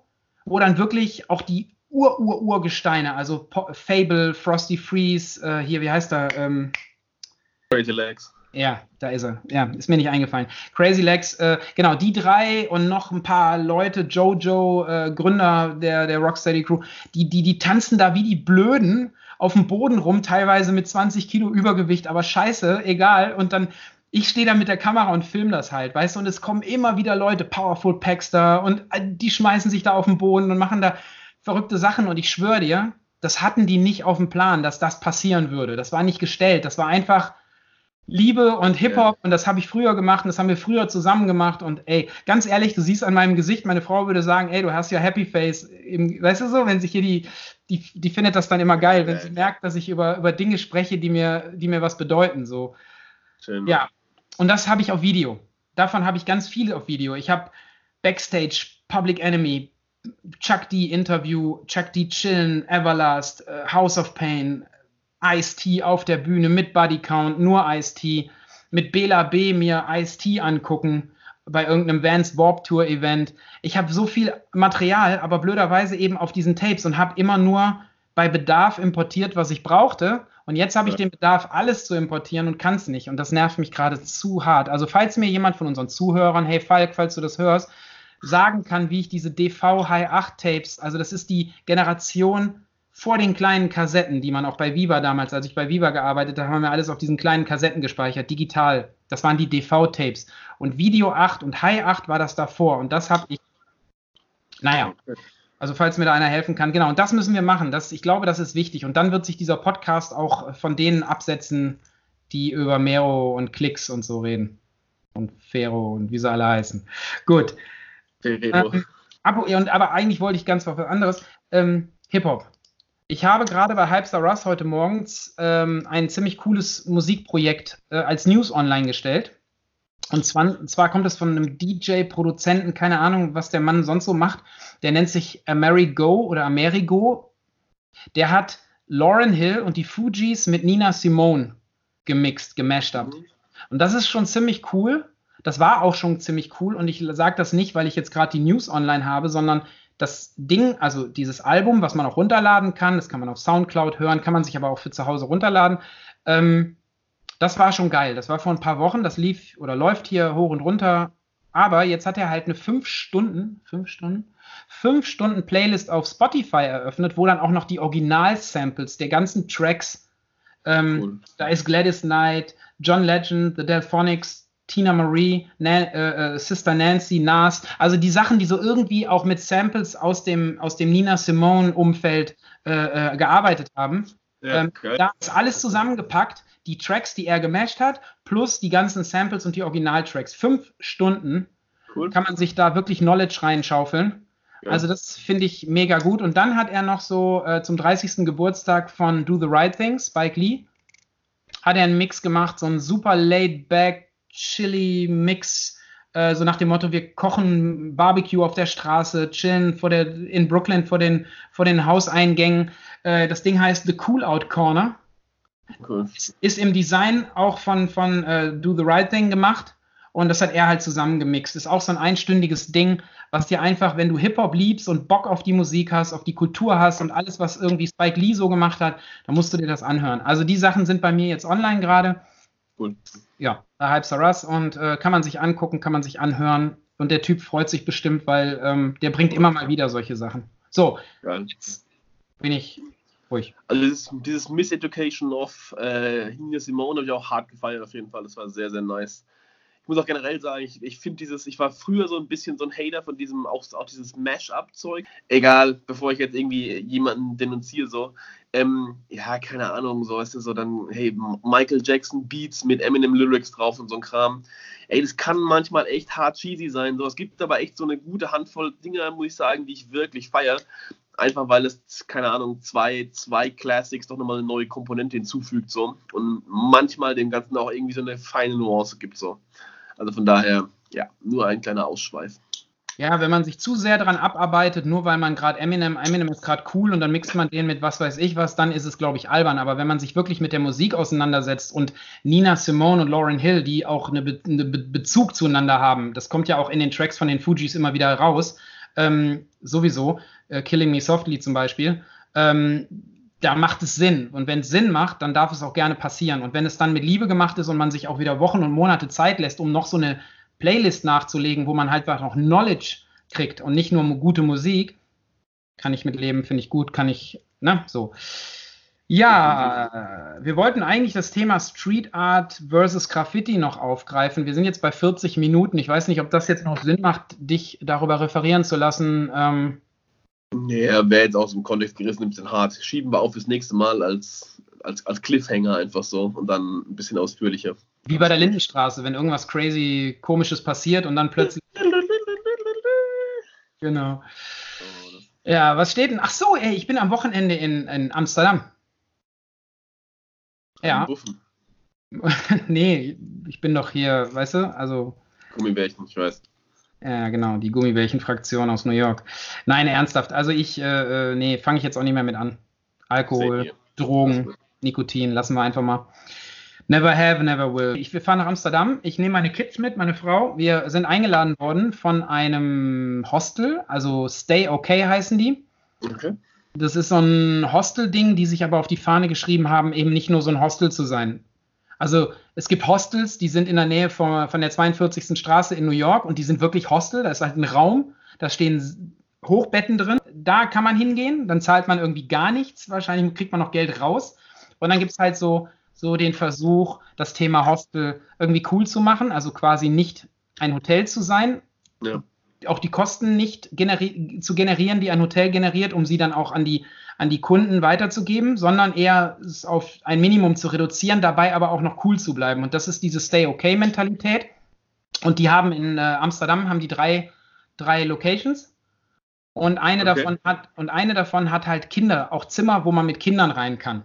wo dann wirklich auch die Ur-Ur-Urgesteine, also Fable, Frosty Freeze, äh, hier, wie heißt er? Ähm, Crazy Legs. Ja, da ist er. Ja, ist mir nicht eingefallen. Crazy Legs, äh, genau, die drei und noch ein paar Leute, Jojo, äh, Gründer der, der Rocksteady Crew, die, die, die tanzen da wie die Blöden auf dem Boden rum, teilweise mit 20 Kilo Übergewicht, aber scheiße, egal. Und dann, ich stehe da mit der Kamera und film das halt, weißt du, und es kommen immer wieder Leute, Powerful Paxter, und äh, die schmeißen sich da auf den Boden und machen da verrückte Sachen und ich schwöre dir, das hatten die nicht auf dem Plan, dass das passieren würde. Das war nicht gestellt. Das war einfach Liebe und Hip-Hop ja. und das habe ich früher gemacht und das haben wir früher zusammen gemacht und ey, ganz ehrlich, du siehst an meinem Gesicht, meine Frau würde sagen, ey, du hast ja Happy Face. Im, weißt du so, wenn sich hier die, die, die findet das dann immer geil, wenn ja. sie merkt, dass ich über, über Dinge spreche, die mir, die mir was bedeuten. So. Schön. Ja. Und das habe ich auf Video. Davon habe ich ganz viel auf Video. Ich habe Backstage, Public Enemy, Chuck D Interview, Chuck D Chillen, Everlast, äh, House of Pain, Ice-T auf der Bühne mit Body Count, nur Ice-T, mit Bela B mir Ice-T angucken bei irgendeinem Vans Warp Tour Event. Ich habe so viel Material, aber blöderweise eben auf diesen Tapes und habe immer nur bei Bedarf importiert, was ich brauchte. Und jetzt habe ich den Bedarf, alles zu importieren und kann es nicht. Und das nervt mich gerade zu hart. Also falls mir jemand von unseren Zuhörern, hey Falk, falls du das hörst, sagen kann, wie ich diese DV High 8 Tapes, also das ist die Generation vor den kleinen Kassetten, die man auch bei Viva damals, als ich bei Viva gearbeitet habe, haben wir alles auf diesen kleinen Kassetten gespeichert, digital. Das waren die DV-Tapes. Und Video 8 und High 8 war das davor. Und das habe ich. Naja. Also falls mir da einer helfen kann, genau. Und das müssen wir machen. Das, ich glaube, das ist wichtig. Und dann wird sich dieser Podcast auch von denen absetzen, die über Mero und Klicks und so reden. Und Fero und wie sie alle heißen. Gut. Ähm, ab, und, aber eigentlich wollte ich ganz was anderes. Ähm, Hip-Hop. Ich habe gerade bei Hypestar Russ heute morgens ähm, ein ziemlich cooles Musikprojekt äh, als News online gestellt. Und zwar, und zwar kommt es von einem DJ-Produzenten, keine Ahnung, was der Mann sonst so macht. Der nennt sich Amerigo oder Amerigo. Der hat Lauren Hill und die Fujis mit Nina Simone gemixt, gemasht up. Mhm. Und das ist schon ziemlich cool. Das war auch schon ziemlich cool und ich sage das nicht, weil ich jetzt gerade die News online habe, sondern das Ding, also dieses Album, was man auch runterladen kann, das kann man auf Soundcloud hören, kann man sich aber auch für zu Hause runterladen. Ähm, das war schon geil. Das war vor ein paar Wochen, das lief oder läuft hier hoch und runter. Aber jetzt hat er halt eine fünf Stunden, fünf Stunden, fünf Stunden Playlist auf Spotify eröffnet, wo dann auch noch die Original-Samples der ganzen Tracks, ähm, cool. da ist Gladys Knight, John Legend, The Delphonics, Tina Marie, Na äh, äh, Sister Nancy, Nas, also die Sachen, die so irgendwie auch mit Samples aus dem, aus dem Nina Simone-Umfeld äh, äh, gearbeitet haben. Ja, ähm, da ist alles zusammengepackt, die Tracks, die er gemasht hat, plus die ganzen Samples und die Originaltracks. Fünf Stunden cool. kann man sich da wirklich Knowledge reinschaufeln. Ja. Also das finde ich mega gut. Und dann hat er noch so äh, zum 30. Geburtstag von Do the Right Thing, Spike Lee, hat er einen Mix gemacht, so ein super laid-back, chili Mix, äh, so nach dem Motto, wir kochen Barbecue auf der Straße, chillen vor der, in Brooklyn vor den, vor den Hauseingängen. Äh, das Ding heißt The Cool Out Corner. Cool. Ist, ist im Design auch von, von äh, Do the Right Thing gemacht. Und das hat er halt zusammengemixt. Ist auch so ein einstündiges Ding, was dir einfach, wenn du Hip-Hop liebst und Bock auf die Musik hast, auf die Kultur hast und alles, was irgendwie Spike Lee so gemacht hat, dann musst du dir das anhören. Also die Sachen sind bei mir jetzt online gerade. Cool. Ja, Hype Saras und äh, kann man sich angucken, kann man sich anhören. Und der Typ freut sich bestimmt, weil ähm, der bringt immer mal wieder solche Sachen. So, jetzt bin ich ruhig. Also dieses, dieses Miseducation of äh, Nina Simone habe ich auch hart gefeiert auf jeden Fall. Das war sehr, sehr nice muss auch generell sagen, ich, ich finde dieses, ich war früher so ein bisschen so ein Hater von diesem, auch, auch dieses Mash-up-Zeug. Egal, bevor ich jetzt irgendwie jemanden denunziere, so. Ähm, ja, keine Ahnung, so, weißt du, so dann, hey, Michael Jackson Beats mit Eminem Lyrics drauf und so ein Kram. Ey, das kann manchmal echt hart cheesy sein. So, es gibt aber echt so eine gute Handvoll Dinge, muss ich sagen, die ich wirklich feiere einfach weil es, keine Ahnung, zwei, zwei Classics doch nochmal eine neue Komponente hinzufügt, so. Und manchmal dem Ganzen auch irgendwie so eine feine Nuance gibt, so. Also von daher, ja, nur ein kleiner Ausschweif. Ja, wenn man sich zu sehr daran abarbeitet, nur weil man gerade Eminem, Eminem ist gerade cool und dann mixt man den mit was weiß ich was, dann ist es, glaube ich, albern. Aber wenn man sich wirklich mit der Musik auseinandersetzt und Nina Simone und Lauren Hill, die auch einen Be eine Be Bezug zueinander haben, das kommt ja auch in den Tracks von den Fujis immer wieder raus, ähm, sowieso, äh, Killing Me Softly zum Beispiel, ähm, da macht es Sinn. Und wenn es Sinn macht, dann darf es auch gerne passieren. Und wenn es dann mit Liebe gemacht ist und man sich auch wieder Wochen und Monate Zeit lässt, um noch so eine Playlist nachzulegen, wo man halt auch Knowledge kriegt und nicht nur gute Musik, kann ich mitleben, finde ich gut, kann ich, ne, so. Ja, wir wollten eigentlich das Thema Street Art versus Graffiti noch aufgreifen. Wir sind jetzt bei 40 Minuten. Ich weiß nicht, ob das jetzt noch Sinn macht, dich darüber referieren zu lassen. Ähm, Nee, er wäre jetzt aus dem Kontext gerissen, ein bisschen hart. Schieben wir auf fürs nächste Mal als, als, als Cliffhanger einfach so und dann ein bisschen ausführlicher. Wie bei der Lindenstraße, wenn irgendwas crazy komisches passiert und dann plötzlich. [LAUGHS] genau. Ja, was steht denn? Ach so, ey, ich bin am Wochenende in, in Amsterdam. Ja. [LAUGHS] nee, ich bin doch hier, weißt du, also. Gummibärchen, ich weiß. Ja, genau, die Gummibärchen-Fraktion aus New York. Nein, ernsthaft. Also ich, äh, äh nee, fange ich jetzt auch nicht mehr mit an. Alkohol, Drogen, Nikotin, lassen wir einfach mal. Never have, never will. Ich, wir fahren nach Amsterdam. Ich nehme meine Kids mit, meine Frau. Wir sind eingeladen worden von einem Hostel, also Stay Okay heißen die. Okay. Das ist so ein Hostel-Ding, die sich aber auf die Fahne geschrieben haben, eben nicht nur so ein Hostel zu sein. Also es gibt Hostels, die sind in der Nähe von, von der 42. Straße in New York und die sind wirklich Hostel. Da ist halt ein Raum, da stehen Hochbetten drin. Da kann man hingehen, dann zahlt man irgendwie gar nichts. Wahrscheinlich kriegt man noch Geld raus. Und dann gibt es halt so, so den Versuch, das Thema Hostel irgendwie cool zu machen, also quasi nicht ein Hotel zu sein. Ja. Auch die Kosten nicht generi zu generieren, die ein Hotel generiert, um sie dann auch an die an die Kunden weiterzugeben, sondern eher es auf ein Minimum zu reduzieren, dabei aber auch noch cool zu bleiben. Und das ist diese Stay-Okay-Mentalität. Und die haben in äh, Amsterdam haben die drei, drei Locations. Und eine, okay. davon hat, und eine davon hat halt Kinder, auch Zimmer, wo man mit Kindern rein kann.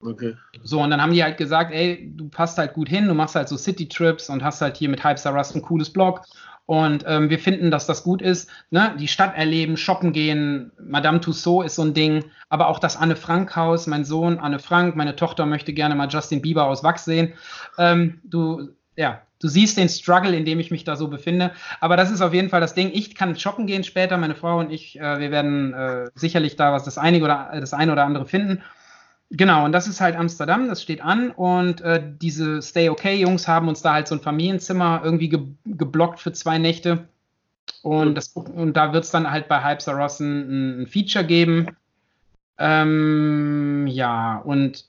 Okay. So, und dann haben die halt gesagt, ey, du passt halt gut hin, du machst halt so City-Trips und hast halt hier mit Hype Rust ein cooles Blog und ähm, wir finden, dass das gut ist. Ne? Die Stadt erleben, shoppen gehen. Madame Tussaud ist so ein Ding. Aber auch das Anne Frank Haus, mein Sohn Anne Frank, meine Tochter möchte gerne mal Justin Bieber aus Wachs sehen. Ähm, du, ja, du siehst den Struggle, in dem ich mich da so befinde. Aber das ist auf jeden Fall das Ding. Ich kann shoppen gehen später. Meine Frau und ich, äh, wir werden äh, sicherlich da was das einige oder das eine oder andere finden. Genau, und das ist halt Amsterdam, das steht an. Und äh, diese Stay Okay Jungs haben uns da halt so ein Familienzimmer irgendwie ge geblockt für zwei Nächte. Und, das, und da wird es dann halt bei Hype Sarossen ein, ein Feature geben. Ähm, ja, und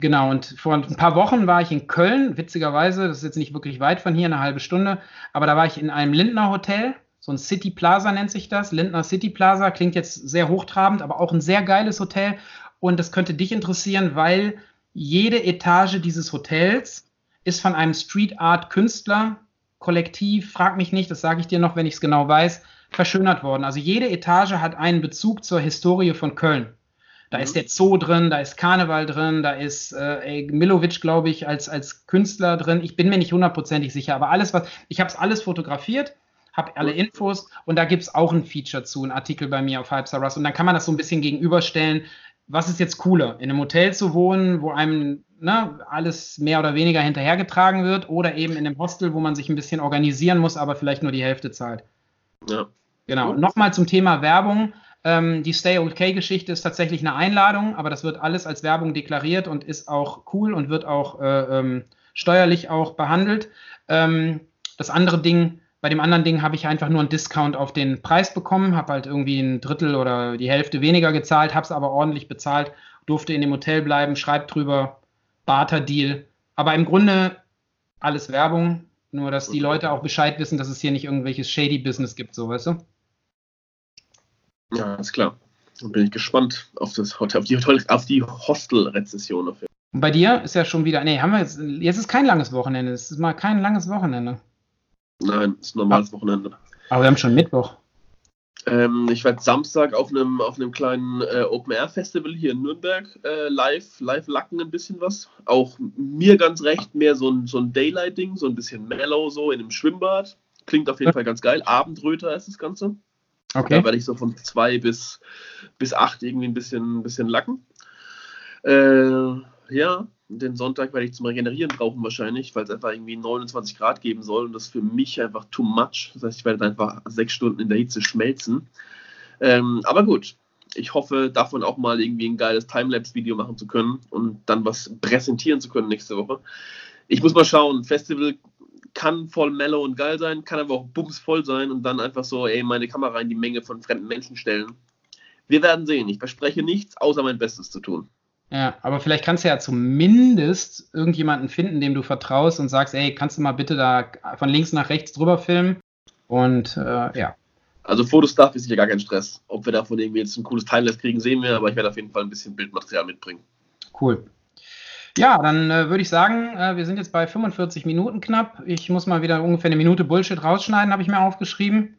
Genau, und vor ein paar Wochen war ich in Köln, witzigerweise, das ist jetzt nicht wirklich weit von hier, eine halbe Stunde, aber da war ich in einem Lindner Hotel, so ein City Plaza nennt sich das. Lindner City Plaza klingt jetzt sehr hochtrabend, aber auch ein sehr geiles Hotel. Und das könnte dich interessieren, weil jede Etage dieses Hotels ist von einem Street Art Künstler Kollektiv, frag mich nicht, das sage ich dir noch, wenn ich es genau weiß, verschönert worden. Also jede Etage hat einen Bezug zur Historie von Köln. Da mhm. ist der Zoo drin, da ist Karneval drin, da ist äh, Milovic, glaube ich, als, als Künstler drin. Ich bin mir nicht hundertprozentig sicher, aber alles, was, ich habe es alles fotografiert, habe alle Infos und da gibt es auch ein Feature zu, ein Artikel bei mir auf Hype Rust. Und dann kann man das so ein bisschen gegenüberstellen. Was ist jetzt cooler? In einem Hotel zu wohnen, wo einem ne, alles mehr oder weniger hinterhergetragen wird, oder eben in einem Hostel, wo man sich ein bisschen organisieren muss, aber vielleicht nur die Hälfte zahlt. Ja. Genau. Nochmal zum Thema Werbung. Ähm, die Stay OK-Geschichte ist tatsächlich eine Einladung, aber das wird alles als Werbung deklariert und ist auch cool und wird auch äh, ähm, steuerlich auch behandelt. Ähm, das andere Ding, bei dem anderen Ding habe ich einfach nur einen Discount auf den Preis bekommen, habe halt irgendwie ein Drittel oder die Hälfte weniger gezahlt, habe es aber ordentlich bezahlt, durfte in dem Hotel bleiben, schreibt drüber, Barter-Deal. Aber im Grunde alles Werbung, nur dass die Leute auch Bescheid wissen, dass es hier nicht irgendwelches shady Business gibt, so weißt du? Ja, ist klar. Dann bin ich gespannt auf, das Hotel, auf die, auf die Hostel-Rezession. Und bei dir ist ja schon wieder, nee, haben wir jetzt, jetzt ist kein langes Wochenende, es ist mal kein langes Wochenende. Nein, es ist ein normales Wochenende. Aber wir haben schon Mittwoch. Ähm, ich werde Samstag auf einem, auf einem kleinen äh, Open-Air-Festival hier in Nürnberg äh, live, live lacken ein bisschen was. Auch mir ganz recht, mehr so ein, so ein Daylight-Ding, so ein bisschen mellow so in einem Schwimmbad. Klingt auf jeden Fall ganz geil. Abendröter ist das Ganze. Okay. Da werde ich so von zwei bis, bis acht irgendwie ein bisschen, ein bisschen lacken. Äh, ja, den Sonntag werde ich zum Regenerieren brauchen wahrscheinlich, weil es einfach irgendwie 29 Grad geben soll und das ist für mich einfach too much. Das heißt, ich werde einfach sechs Stunden in der Hitze schmelzen. Ähm, aber gut, ich hoffe, davon auch mal irgendwie ein geiles Timelapse-Video machen zu können und dann was präsentieren zu können nächste Woche. Ich muss mal schauen, Festival kann voll mellow und geil sein, kann aber auch bumsvoll sein und dann einfach so, ey, meine Kamera in die Menge von fremden Menschen stellen. Wir werden sehen. Ich verspreche nichts, außer mein Bestes zu tun. Ja, aber vielleicht kannst du ja zumindest irgendjemanden finden, dem du vertraust und sagst, ey, kannst du mal bitte da von links nach rechts drüber filmen? Und äh, ja. Also Fotostuff ist ja gar kein Stress. Ob wir davon irgendwie jetzt ein cooles Timeless kriegen, sehen wir, aber ich werde auf jeden Fall ein bisschen Bildmaterial mitbringen. Cool. Ja, dann äh, würde ich sagen, äh, wir sind jetzt bei 45 Minuten knapp. Ich muss mal wieder ungefähr eine Minute Bullshit rausschneiden, habe ich mir aufgeschrieben.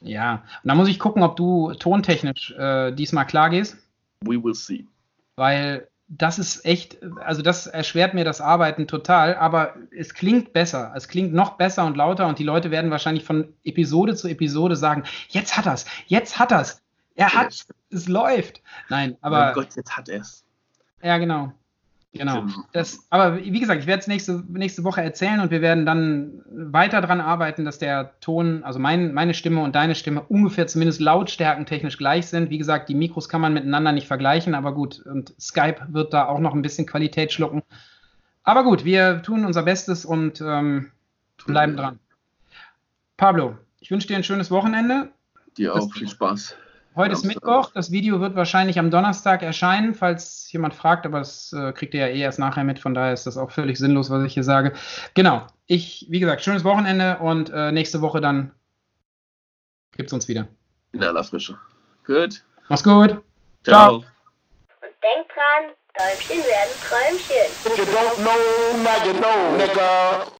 Ja, und dann muss ich gucken, ob du tontechnisch äh, diesmal klar gehst. We will see weil das ist echt, also das erschwert mir das Arbeiten total, aber es klingt besser. Es klingt noch besser und lauter und die Leute werden wahrscheinlich von Episode zu Episode sagen, jetzt hat er's, jetzt hat er's. Er hat, es läuft. Nein, aber. Oh Gott, jetzt hat er's. Ja, genau. Genau. Das, aber wie gesagt, ich werde es nächste, nächste Woche erzählen und wir werden dann weiter daran arbeiten, dass der Ton, also mein, meine Stimme und deine Stimme ungefähr zumindest lautstärkentechnisch gleich sind. Wie gesagt, die Mikros kann man miteinander nicht vergleichen, aber gut, und Skype wird da auch noch ein bisschen Qualität schlucken. Aber gut, wir tun unser Bestes und ähm, bleiben dran. Pablo, ich wünsche dir ein schönes Wochenende. Dir auch, viel Spaß. Heute ist Mittwoch. Das Video wird wahrscheinlich am Donnerstag erscheinen, falls jemand fragt, aber das äh, kriegt ihr ja eh erst nachher mit. Von daher ist das auch völlig sinnlos, was ich hier sage. Genau. Ich, wie gesagt, schönes Wochenende und äh, nächste Woche dann gibt's uns wieder. In aller Frische. Gut. Mach's gut. Ciao. Ciao. Und denk dran, Däumchen werden Träumchen. You don't know, now you know, nigga.